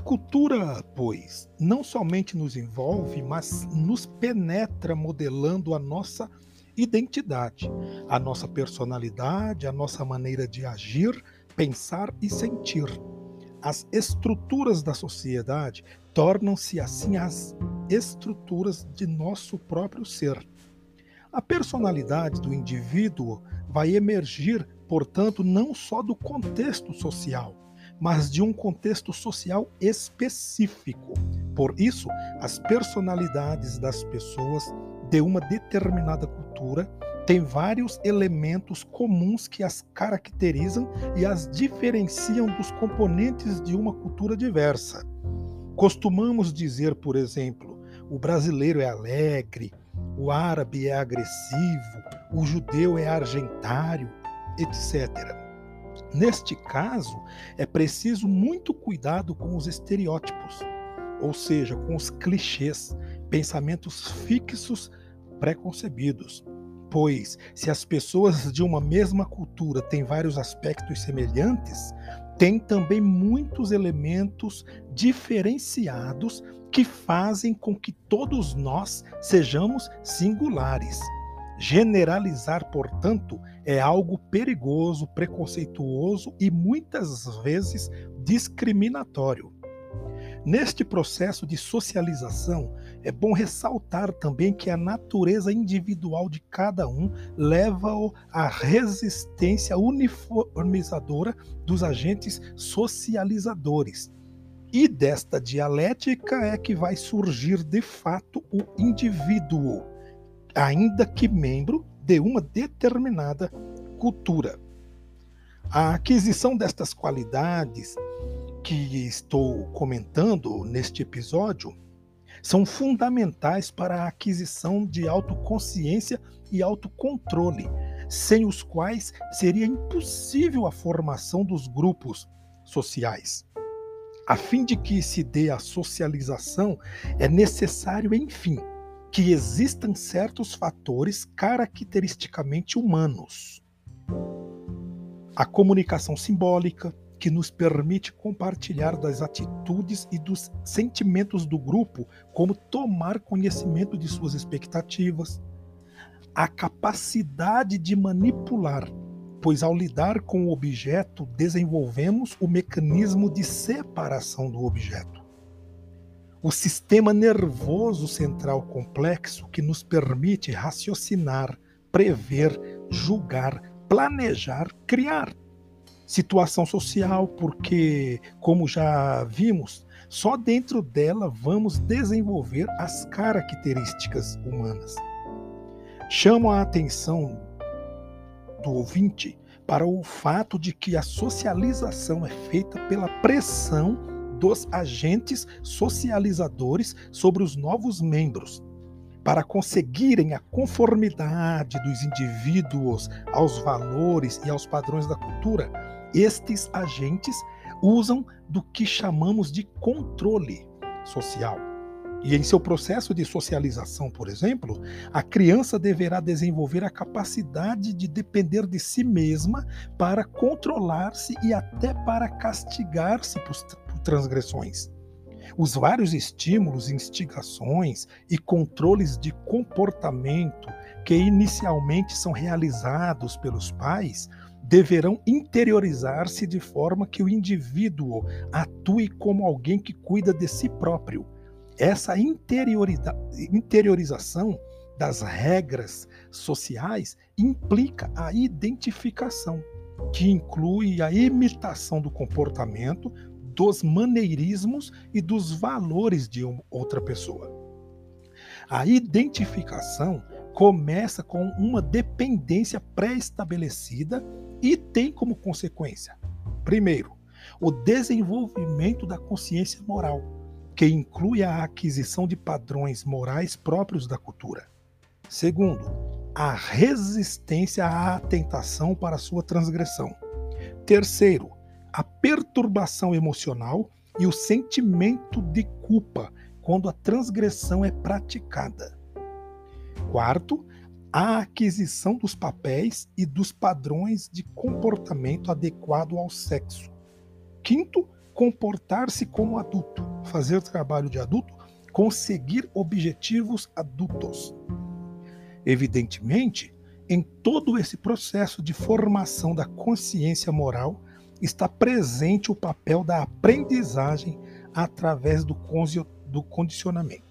cultura, pois, não somente nos envolve, mas nos penetra modelando a nossa identidade, a nossa personalidade, a nossa maneira de agir, pensar e sentir. As estruturas da sociedade tornam-se assim as estruturas de nosso próprio ser. A personalidade do indivíduo vai emergir, portanto, não só do contexto social, mas de um contexto social específico. Por isso, as personalidades das pessoas de uma determinada cultura têm vários elementos comuns que as caracterizam e as diferenciam dos componentes de uma cultura diversa. Costumamos dizer, por exemplo, o brasileiro é alegre, o árabe é agressivo, o judeu é argentário, etc. Neste caso, é preciso muito cuidado com os estereótipos, ou seja, com os clichês, pensamentos fixos preconcebidos. Pois, se as pessoas de uma mesma cultura têm vários aspectos semelhantes, tem também muitos elementos diferenciados que fazem com que todos nós sejamos singulares. Generalizar, portanto, é algo perigoso, preconceituoso e muitas vezes discriminatório. Neste processo de socialização, é bom ressaltar também que a natureza individual de cada um leva-o à resistência uniformizadora dos agentes socializadores. E desta dialética é que vai surgir de fato o indivíduo, ainda que membro de uma determinada cultura. A aquisição destas qualidades que estou comentando neste episódio são fundamentais para a aquisição de autoconsciência e autocontrole, sem os quais seria impossível a formação dos grupos sociais. A fim de que se dê a socialização, é necessário, enfim, que existam certos fatores caracteristicamente humanos. A comunicação simbólica, que nos permite compartilhar das atitudes e dos sentimentos do grupo, como tomar conhecimento de suas expectativas, a capacidade de manipular, pois ao lidar com o objeto desenvolvemos o mecanismo de separação do objeto. O sistema nervoso central complexo que nos permite raciocinar, prever, julgar, planejar, criar situação social, porque, como já vimos, só dentro dela vamos desenvolver as características humanas. Chamo a atenção do ouvinte para o fato de que a socialização é feita pela pressão dos agentes socializadores sobre os novos membros, para conseguirem a conformidade dos indivíduos aos valores e aos padrões da cultura, estes agentes usam do que chamamos de controle social. E em seu processo de socialização, por exemplo, a criança deverá desenvolver a capacidade de depender de si mesma para controlar-se e até para castigar-se transgressões. Os vários estímulos, instigações e controles de comportamento que inicialmente são realizados pelos pais deverão interiorizar-se de forma que o indivíduo atue como alguém que cuida de si próprio. Essa interiorização das regras sociais implica a identificação, que inclui a imitação do comportamento, dos maneirismos e dos valores de outra pessoa. A identificação começa com uma dependência pré-estabelecida e tem como consequência, primeiro, o desenvolvimento da consciência moral, que inclui a aquisição de padrões morais próprios da cultura. Segundo, a resistência à tentação para sua transgressão. Terceiro, a perturbação emocional e o sentimento de culpa quando a transgressão é praticada. Quarto, a aquisição dos papéis e dos padrões de comportamento adequado ao sexo. Quinto, comportar-se como adulto, fazer trabalho de adulto, conseguir objetivos adultos. Evidentemente, em todo esse processo de formação da consciência moral, está presente o papel da aprendizagem através do, condicionamento.